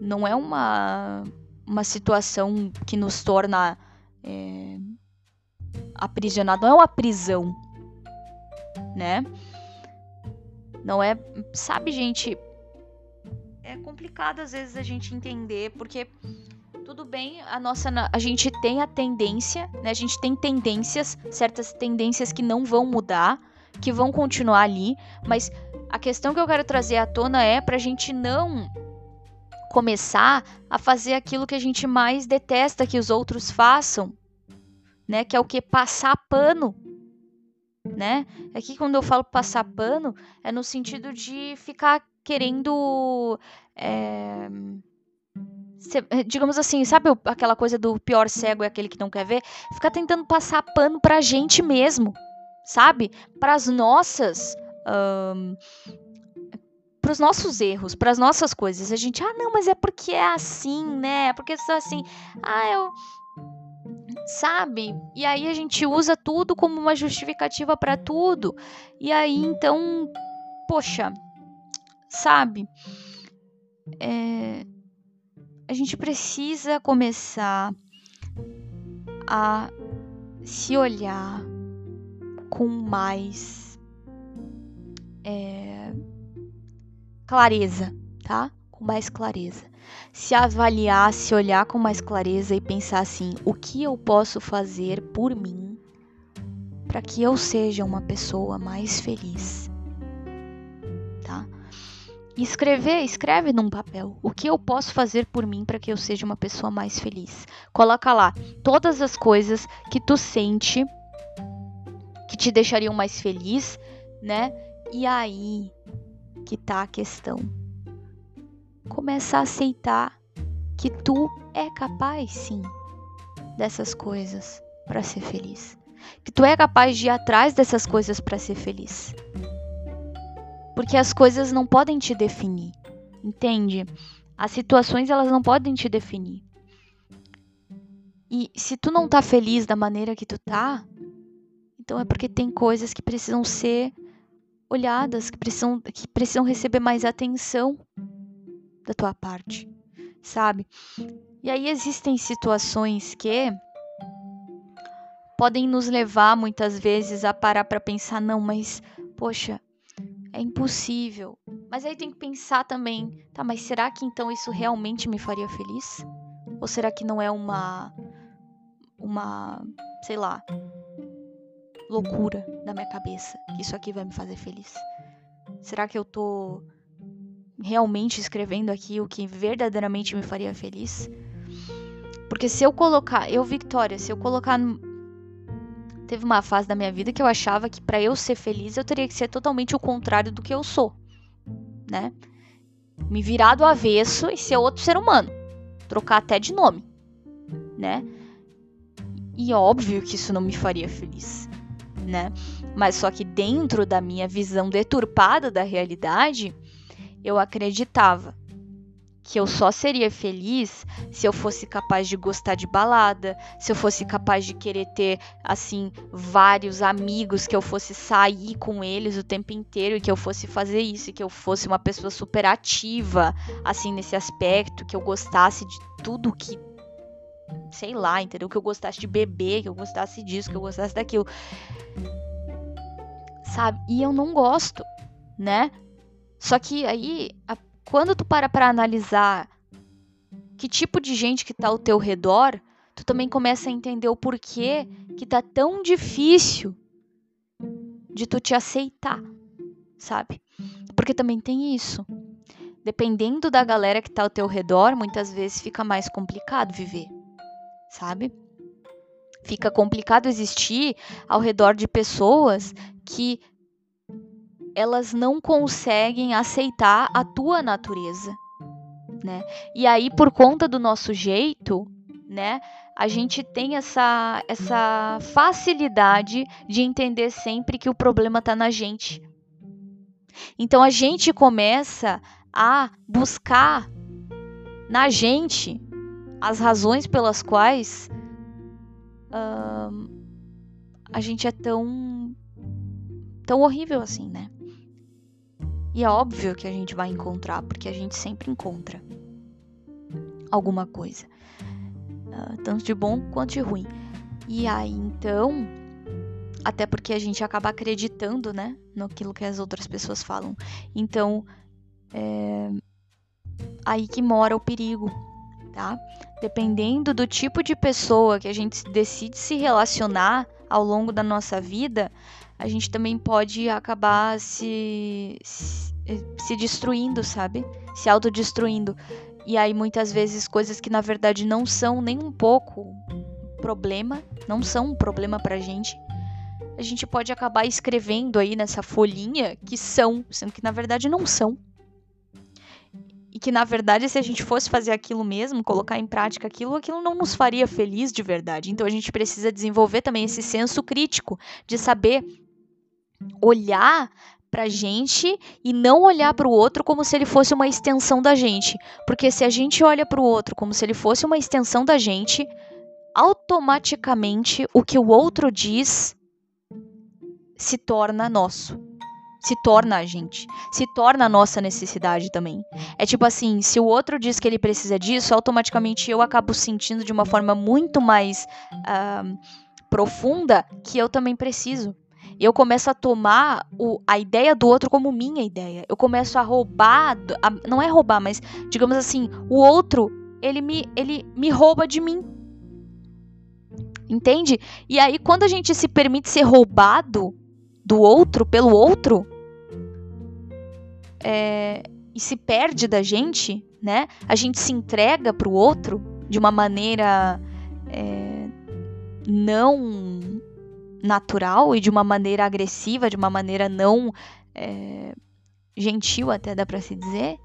não é uma uma situação que nos torna é, aprisionado, não é uma prisão, né? Não é, sabe, gente, é complicado às vezes a gente entender, porque tudo bem, a nossa a gente tem a tendência, né? A gente tem tendências, certas tendências que não vão mudar, que vão continuar ali, mas a questão que eu quero trazer à tona é pra gente não começar a fazer aquilo que a gente mais detesta que os outros façam, né? Que é o que passar pano, né? Aqui quando eu falo passar pano é no sentido de ficar querendo é, digamos assim, sabe aquela coisa do pior cego é aquele que não quer ver? Ficar tentando passar pano pra gente mesmo, sabe? Para as nossas um, para os nossos erros, para as nossas coisas. A gente, ah, não, mas é porque é assim, né? É porque só assim, ah, eu sabe? E aí a gente usa tudo como uma justificativa para tudo. E aí então, poxa, sabe? É, a gente precisa começar a se olhar com mais é, clareza, tá? Com mais clareza. Se avaliar, se olhar com mais clareza e pensar assim: o que eu posso fazer por mim para que eu seja uma pessoa mais feliz? Escrever, escreve num papel. O que eu posso fazer por mim para que eu seja uma pessoa mais feliz? Coloca lá todas as coisas que tu sente que te deixariam mais feliz, né? E aí que tá a questão. Começa a aceitar que tu é capaz, sim, dessas coisas para ser feliz. Que tu é capaz de ir atrás dessas coisas para ser feliz. Porque as coisas não podem te definir, entende? As situações elas não podem te definir. E se tu não tá feliz da maneira que tu tá, então é porque tem coisas que precisam ser olhadas, que precisam, que precisam receber mais atenção da tua parte, sabe? E aí existem situações que podem nos levar muitas vezes a parar para pensar, não, mas poxa, é impossível. Mas aí tem que pensar também, tá, mas será que então isso realmente me faria feliz? Ou será que não é uma uma, sei lá, loucura na minha cabeça que isso aqui vai me fazer feliz? Será que eu tô realmente escrevendo aqui o que verdadeiramente me faria feliz? Porque se eu colocar, eu Victoria, se eu colocar teve uma fase da minha vida que eu achava que para eu ser feliz eu teria que ser totalmente o contrário do que eu sou, né? Me virar do avesso e ser outro ser humano, trocar até de nome, né? E óbvio que isso não me faria feliz, né? Mas só que dentro da minha visão deturpada da realidade, eu acreditava que eu só seria feliz se eu fosse capaz de gostar de balada, se eu fosse capaz de querer ter assim vários amigos, que eu fosse sair com eles o tempo inteiro e que eu fosse fazer isso, e que eu fosse uma pessoa super ativa assim nesse aspecto, que eu gostasse de tudo que sei lá, entendeu? Que eu gostasse de beber, que eu gostasse disso, que eu gostasse daquilo. Sabe? E eu não gosto, né? Só que aí a quando tu para para analisar que tipo de gente que tá ao teu redor, tu também começa a entender o porquê que tá tão difícil de tu te aceitar, sabe? Porque também tem isso. Dependendo da galera que tá ao teu redor, muitas vezes fica mais complicado viver, sabe? Fica complicado existir ao redor de pessoas que elas não conseguem aceitar a tua natureza, né? E aí por conta do nosso jeito, né, a gente tem essa essa facilidade de entender sempre que o problema está na gente. Então a gente começa a buscar na gente as razões pelas quais uh, a gente é tão tão horrível assim, né? E é óbvio que a gente vai encontrar, porque a gente sempre encontra alguma coisa, uh, tanto de bom quanto de ruim. E aí então, até porque a gente acaba acreditando, né, naquilo que as outras pessoas falam. Então, é aí que mora o perigo, tá? Dependendo do tipo de pessoa que a gente decide se relacionar ao longo da nossa vida, a gente também pode acabar se, se, se destruindo, sabe? Se autodestruindo. E aí muitas vezes coisas que na verdade não são nem um pouco problema, não são um problema pra gente, a gente pode acabar escrevendo aí nessa folhinha que são, sendo que na verdade não são. E que na verdade, se a gente fosse fazer aquilo mesmo, colocar em prática aquilo, aquilo não nos faria feliz de verdade. Então a gente precisa desenvolver também esse senso crítico de saber olhar pra gente e não olhar para o outro como se ele fosse uma extensão da gente. Porque se a gente olha para o outro como se ele fosse uma extensão da gente, automaticamente o que o outro diz se torna nosso. Se torna a gente. Se torna a nossa necessidade também. É tipo assim: se o outro diz que ele precisa disso, automaticamente eu acabo sentindo de uma forma muito mais uh, profunda que eu também preciso eu começo a tomar o, a ideia do outro como minha ideia. Eu começo a roubar, a, não é roubar, mas digamos assim, o outro, ele me, ele me rouba de mim. Entende? E aí, quando a gente se permite ser roubado do outro, pelo outro, é, e se perde da gente, né? A gente se entrega pro outro de uma maneira é, não natural e de uma maneira agressiva, de uma maneira não é, gentil, até dá para se dizer,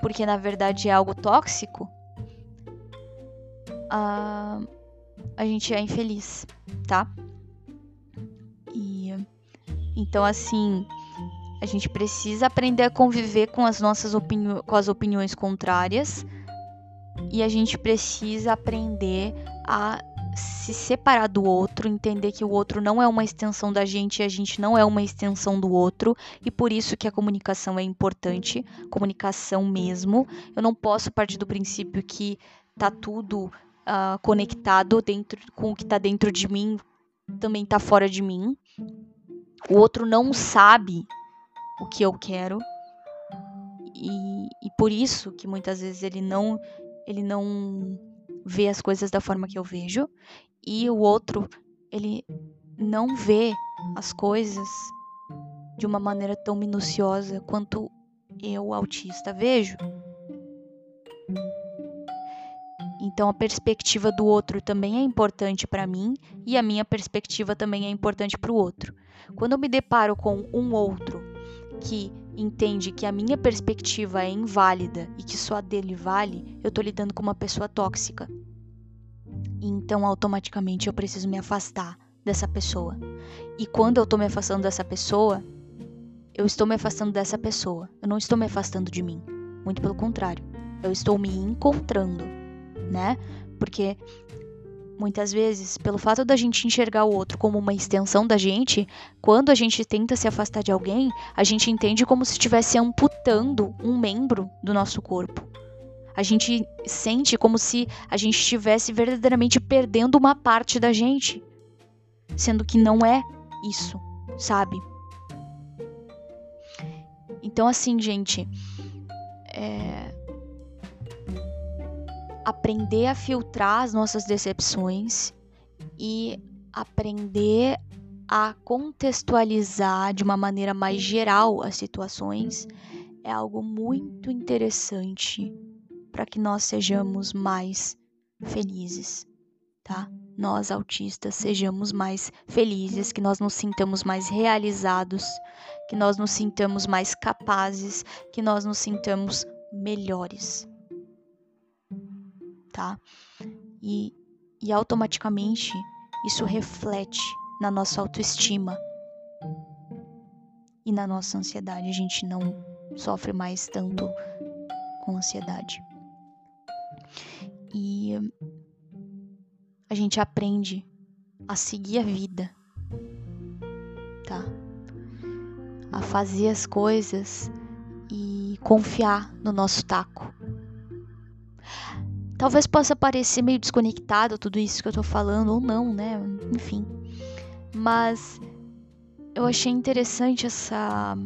porque na verdade é algo tóxico, a, a gente é infeliz, tá? E então assim a gente precisa aprender a conviver com as nossas opiniões, com as opiniões contrárias e a gente precisa aprender a se separar do outro, entender que o outro não é uma extensão da gente e a gente não é uma extensão do outro, e por isso que a comunicação é importante, comunicação mesmo. Eu não posso partir do princípio que tá tudo uh, conectado dentro com o que tá dentro de mim, também tá fora de mim. O outro não sabe o que eu quero. E, e por isso que muitas vezes ele não ele não vê as coisas da forma que eu vejo e o outro ele não vê as coisas de uma maneira tão minuciosa quanto eu, autista, vejo. Então a perspectiva do outro também é importante para mim e a minha perspectiva também é importante para o outro. Quando eu me deparo com um outro que entende que a minha perspectiva é inválida e que só a dele vale, eu estou lidando com uma pessoa tóxica. Então automaticamente eu preciso me afastar dessa pessoa. E quando eu estou me afastando dessa pessoa, eu estou me afastando dessa pessoa. Eu não estou me afastando de mim. Muito pelo contrário. Eu estou me encontrando, né? Porque muitas vezes, pelo fato da gente enxergar o outro como uma extensão da gente, quando a gente tenta se afastar de alguém, a gente entende como se estivesse amputando um membro do nosso corpo. A gente sente como se a gente estivesse verdadeiramente perdendo uma parte da gente, sendo que não é isso, sabe? Então, assim, gente, é... aprender a filtrar as nossas decepções e aprender a contextualizar de uma maneira mais geral as situações é algo muito interessante para que nós sejamos mais felizes, tá? Nós autistas sejamos mais felizes, que nós nos sintamos mais realizados, que nós nos sintamos mais capazes, que nós nos sintamos melhores, tá? E, e automaticamente isso reflete na nossa autoestima e na nossa ansiedade. A gente não sofre mais tanto com ansiedade. E a gente aprende a seguir a vida, tá? A fazer as coisas e confiar no nosso taco. Talvez possa parecer meio desconectado tudo isso que eu tô falando, ou não, né? Enfim. Mas eu achei interessante essa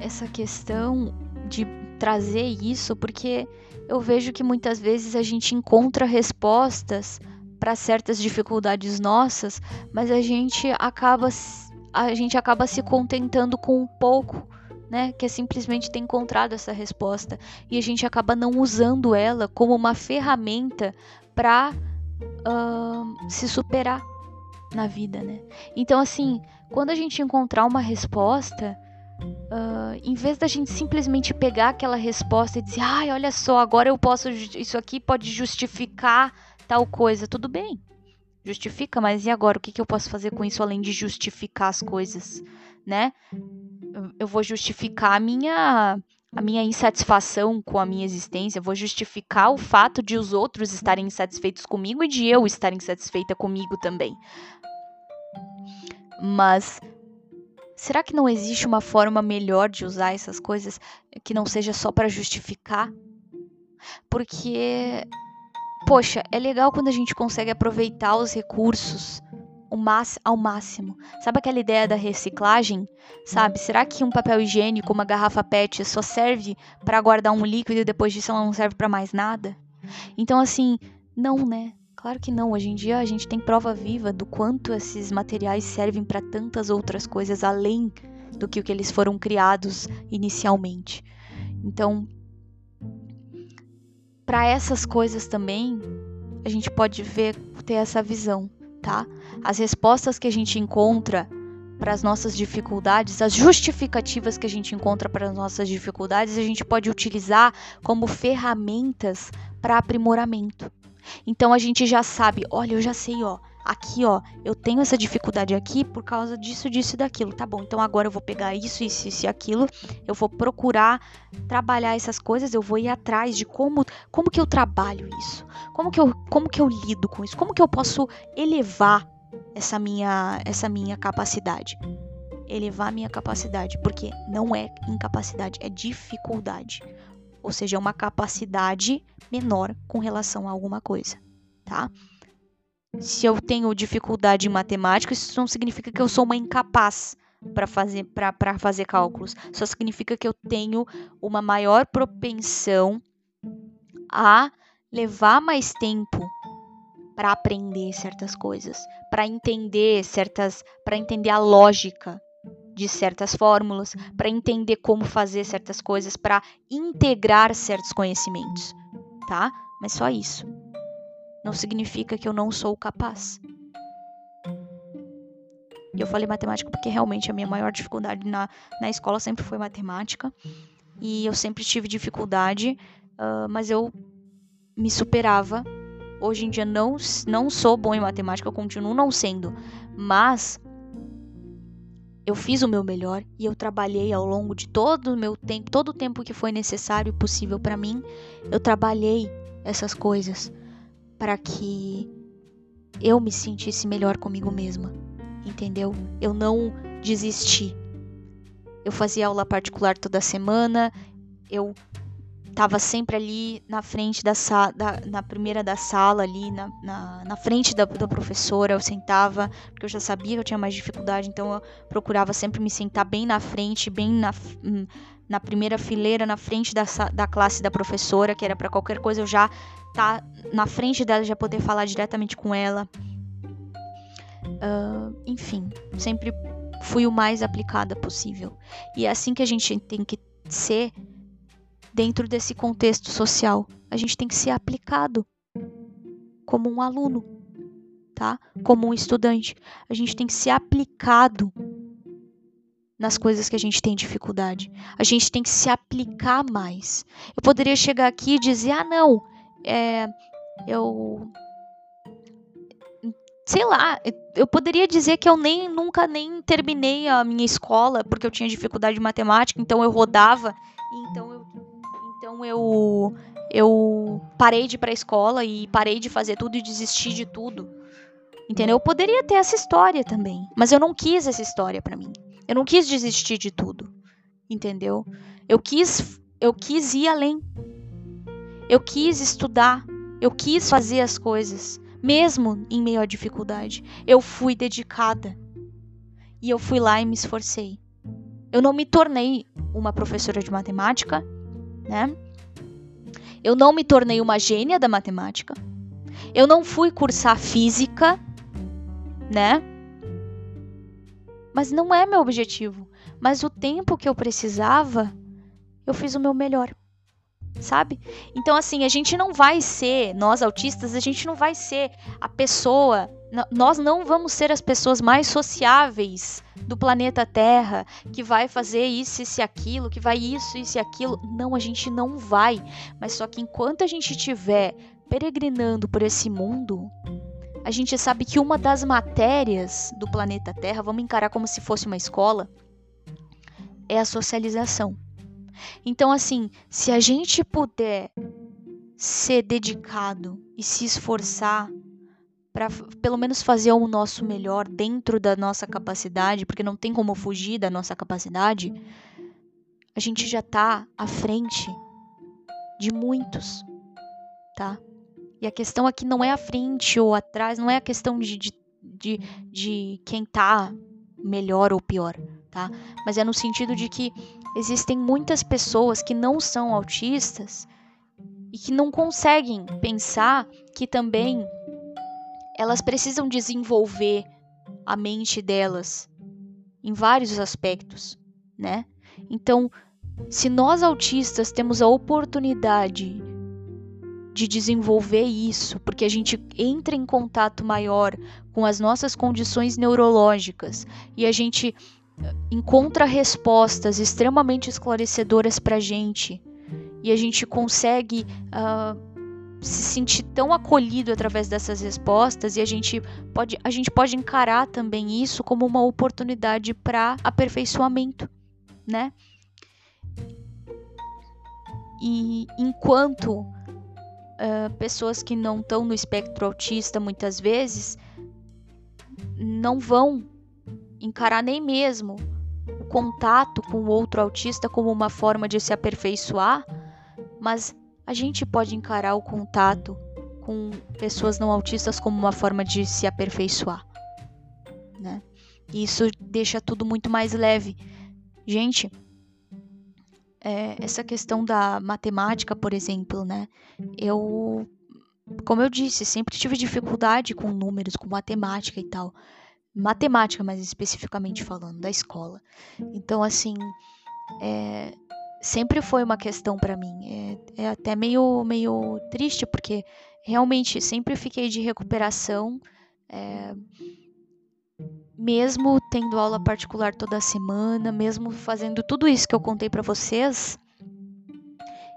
essa questão de trazer isso, porque eu vejo que muitas vezes a gente encontra respostas para certas dificuldades nossas, mas a gente acaba a gente acaba se contentando com um pouco, né, que é simplesmente ter encontrado essa resposta e a gente acaba não usando ela como uma ferramenta para uh, se superar na vida, né? Então assim, quando a gente encontrar uma resposta, Uh, em vez da gente simplesmente pegar aquela resposta e dizer, ai, olha só, agora eu posso, isso aqui pode justificar tal coisa, tudo bem, justifica, mas e agora? O que, que eu posso fazer com isso além de justificar as coisas, né? Eu vou justificar a minha, a minha insatisfação com a minha existência, vou justificar o fato de os outros estarem insatisfeitos comigo e de eu estar insatisfeita comigo também. Mas Será que não existe uma forma melhor de usar essas coisas que não seja só para justificar? Porque, poxa, é legal quando a gente consegue aproveitar os recursos ao máximo. Sabe aquela ideia da reciclagem? Sabe? Será que um papel higiênico, uma garrafa PET, só serve para guardar um líquido e depois disso ela não serve para mais nada? Então, assim, não, né? Claro que não. Hoje em dia a gente tem prova viva do quanto esses materiais servem para tantas outras coisas além do que o que eles foram criados inicialmente. Então, para essas coisas também, a gente pode ver ter essa visão, tá? As respostas que a gente encontra para as nossas dificuldades, as justificativas que a gente encontra para as nossas dificuldades, a gente pode utilizar como ferramentas para aprimoramento. Então a gente já sabe, olha, eu já sei, ó, aqui, ó, eu tenho essa dificuldade aqui por causa disso, disso e daquilo. Tá bom, então agora eu vou pegar isso, isso, isso e aquilo, eu vou procurar trabalhar essas coisas, eu vou ir atrás de como, como que eu trabalho isso, como que eu, como que eu lido com isso, como que eu posso elevar essa minha, essa minha capacidade. Elevar a minha capacidade, porque não é incapacidade, é dificuldade ou seja, é uma capacidade menor com relação a alguma coisa, tá? Se eu tenho dificuldade em matemática, isso não significa que eu sou uma incapaz para fazer fazer cálculos. Só significa que eu tenho uma maior propensão a levar mais tempo para aprender certas coisas, para entender certas, para entender a lógica de certas fórmulas, para entender como fazer certas coisas, para integrar certos conhecimentos, tá? Mas só isso. Não significa que eu não sou capaz. E eu falei matemática porque realmente a minha maior dificuldade na, na escola sempre foi matemática. E eu sempre tive dificuldade, uh, mas eu me superava. Hoje em dia não, não sou bom em matemática, eu continuo não sendo. Mas eu fiz o meu melhor e eu trabalhei ao longo de todo o meu tempo, todo o tempo que foi necessário e possível para mim, eu trabalhei essas coisas para que eu me sentisse melhor comigo mesma entendeu? Eu não desisti. Eu fazia aula particular toda semana, eu estava sempre ali na frente da sala, na primeira da sala ali, na, na, na frente da, da, professora, eu sentava, porque eu já sabia que eu tinha mais dificuldade, então eu procurava sempre me sentar bem na frente, bem na, hum, na primeira fileira, na frente da, da classe da professora, que era para qualquer coisa eu já tá na frente dela, já poder falar diretamente com ela. Uh, enfim, sempre fui o mais aplicada possível. E é assim que a gente tem que ser dentro desse contexto social. A gente tem que ser aplicado como um aluno, tá? Como um estudante. A gente tem que ser aplicado nas coisas que a gente tem dificuldade. A gente tem que se aplicar mais. Eu poderia chegar aqui e dizer: ah, não, é, eu sei lá, eu poderia dizer que eu nem nunca nem terminei a minha escola porque eu tinha dificuldade de matemática, então eu rodava, então eu então eu eu parei de ir para a escola e parei de fazer tudo e desisti de tudo. Entendeu? Eu poderia ter essa história também, mas eu não quis essa história para mim. Eu não quis desistir de tudo. Entendeu? Eu quis eu quis ir além. Eu quis estudar, eu quis fazer as coisas mesmo em meio à dificuldade. Eu fui dedicada. E eu fui lá e me esforcei. Eu não me tornei uma professora de matemática, né? Eu não me tornei uma gênia da matemática. Eu não fui cursar física, né? Mas não é meu objetivo. Mas o tempo que eu precisava, eu fiz o meu melhor sabe? Então, assim, a gente não vai ser, nós autistas, a gente não vai ser a pessoa, nós não vamos ser as pessoas mais sociáveis do planeta Terra, que vai fazer isso, isso e aquilo, que vai isso, isso e aquilo. Não, a gente não vai. Mas só que enquanto a gente estiver peregrinando por esse mundo, a gente sabe que uma das matérias do planeta Terra, vamos encarar como se fosse uma escola, é a socialização. Então, assim, se a gente puder ser dedicado e se esforçar para pelo menos fazer o nosso melhor dentro da nossa capacidade, porque não tem como fugir da nossa capacidade, a gente já está à frente de muitos, tá? E a questão aqui não é à frente ou atrás, não é a questão de, de, de, de quem tá melhor ou pior, tá? Mas é no sentido de que existem muitas pessoas que não são autistas e que não conseguem pensar que também elas precisam desenvolver a mente delas em vários aspectos, né? Então, se nós autistas temos a oportunidade de desenvolver isso, porque a gente entra em contato maior com as nossas condições neurológicas e a gente encontra respostas extremamente esclarecedoras para gente e a gente consegue uh, se sentir tão acolhido através dessas respostas e a gente pode a gente pode encarar também isso como uma oportunidade para aperfeiçoamento, né? E enquanto uh, pessoas que não estão no espectro autista muitas vezes não vão encarar nem mesmo o contato com o outro autista como uma forma de se aperfeiçoar, mas a gente pode encarar o contato com pessoas não autistas como uma forma de se aperfeiçoar, né? E isso deixa tudo muito mais leve. Gente, é, essa questão da matemática, por exemplo, né? Eu como eu disse, sempre tive dificuldade com números, com matemática e tal. Matemática, mais especificamente falando, da escola. Então, assim, é, sempre foi uma questão para mim. É, é, até meio, meio triste, porque realmente sempre fiquei de recuperação. É, mesmo tendo aula particular toda semana, mesmo fazendo tudo isso que eu contei para vocês,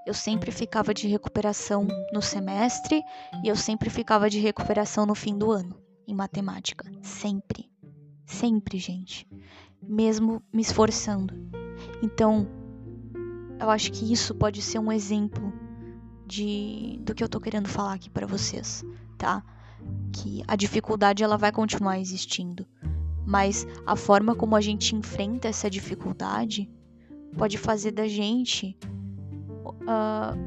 eu sempre ficava de recuperação no semestre e eu sempre ficava de recuperação no fim do ano em matemática, sempre. Sempre, gente. Mesmo me esforçando. Então, eu acho que isso pode ser um exemplo de do que eu tô querendo falar aqui para vocês, tá? Que a dificuldade ela vai continuar existindo, mas a forma como a gente enfrenta essa dificuldade pode fazer da gente uh,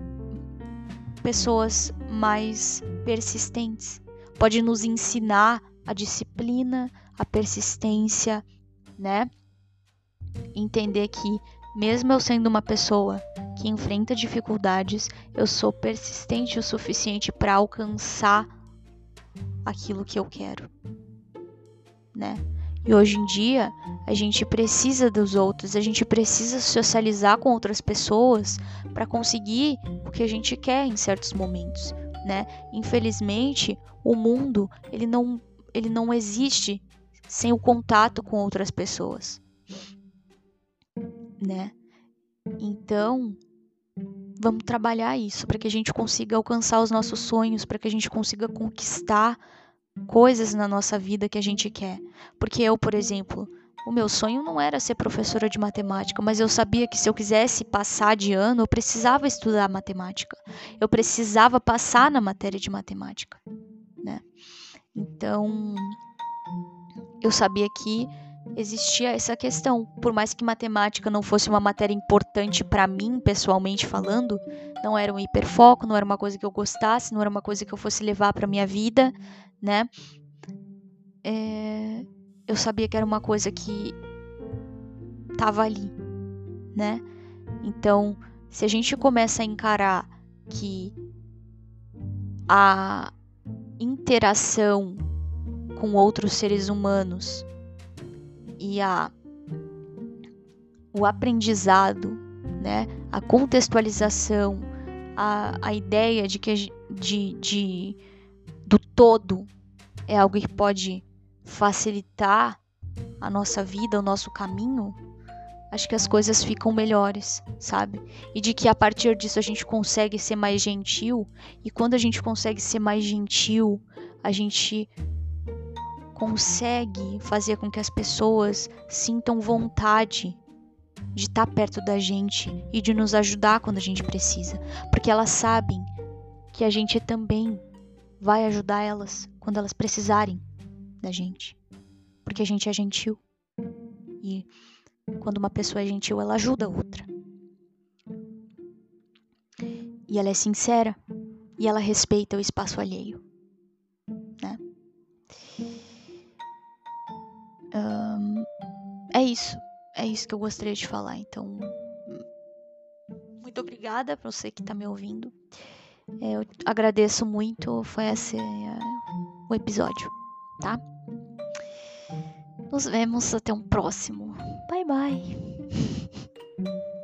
pessoas mais persistentes, pode nos ensinar a disciplina, a persistência, né? Entender que mesmo eu sendo uma pessoa que enfrenta dificuldades, eu sou persistente o suficiente para alcançar aquilo que eu quero, né? E hoje em dia, a gente precisa dos outros, a gente precisa socializar com outras pessoas para conseguir o que a gente quer em certos momentos, né? Infelizmente, o mundo, ele não ele não existe sem o contato com outras pessoas, né? Então, vamos trabalhar isso para que a gente consiga alcançar os nossos sonhos, para que a gente consiga conquistar coisas na nossa vida que a gente quer. Porque eu, por exemplo, o meu sonho não era ser professora de matemática, mas eu sabia que se eu quisesse passar de ano, eu precisava estudar matemática. Eu precisava passar na matéria de matemática, né? Então, eu sabia que existia essa questão. Por mais que matemática não fosse uma matéria importante para mim, pessoalmente falando, não era um hiperfoco, não era uma coisa que eu gostasse, não era uma coisa que eu fosse levar para minha vida, né? É, eu sabia que era uma coisa que tava ali, né? Então, se a gente começa a encarar que a interação com outros seres humanos e a o aprendizado, né, a contextualização, a, a ideia de que de, de do todo é algo que pode facilitar a nossa vida, o nosso caminho, acho que as coisas ficam melhores, sabe? E de que a partir disso a gente consegue ser mais gentil, e quando a gente consegue ser mais gentil, a gente consegue fazer com que as pessoas sintam vontade de estar perto da gente e de nos ajudar quando a gente precisa, porque elas sabem que a gente também vai ajudar elas quando elas precisarem da gente. Porque a gente é gentil. E quando uma pessoa é gentil, ela ajuda a outra. E ela é sincera. E ela respeita o espaço alheio. Né? Um, é isso. É isso que eu gostaria de falar. Então, muito obrigada para você que está me ouvindo. É, eu agradeço muito. Foi esse é, o episódio, tá? Nos vemos até um próximo. Bye bye.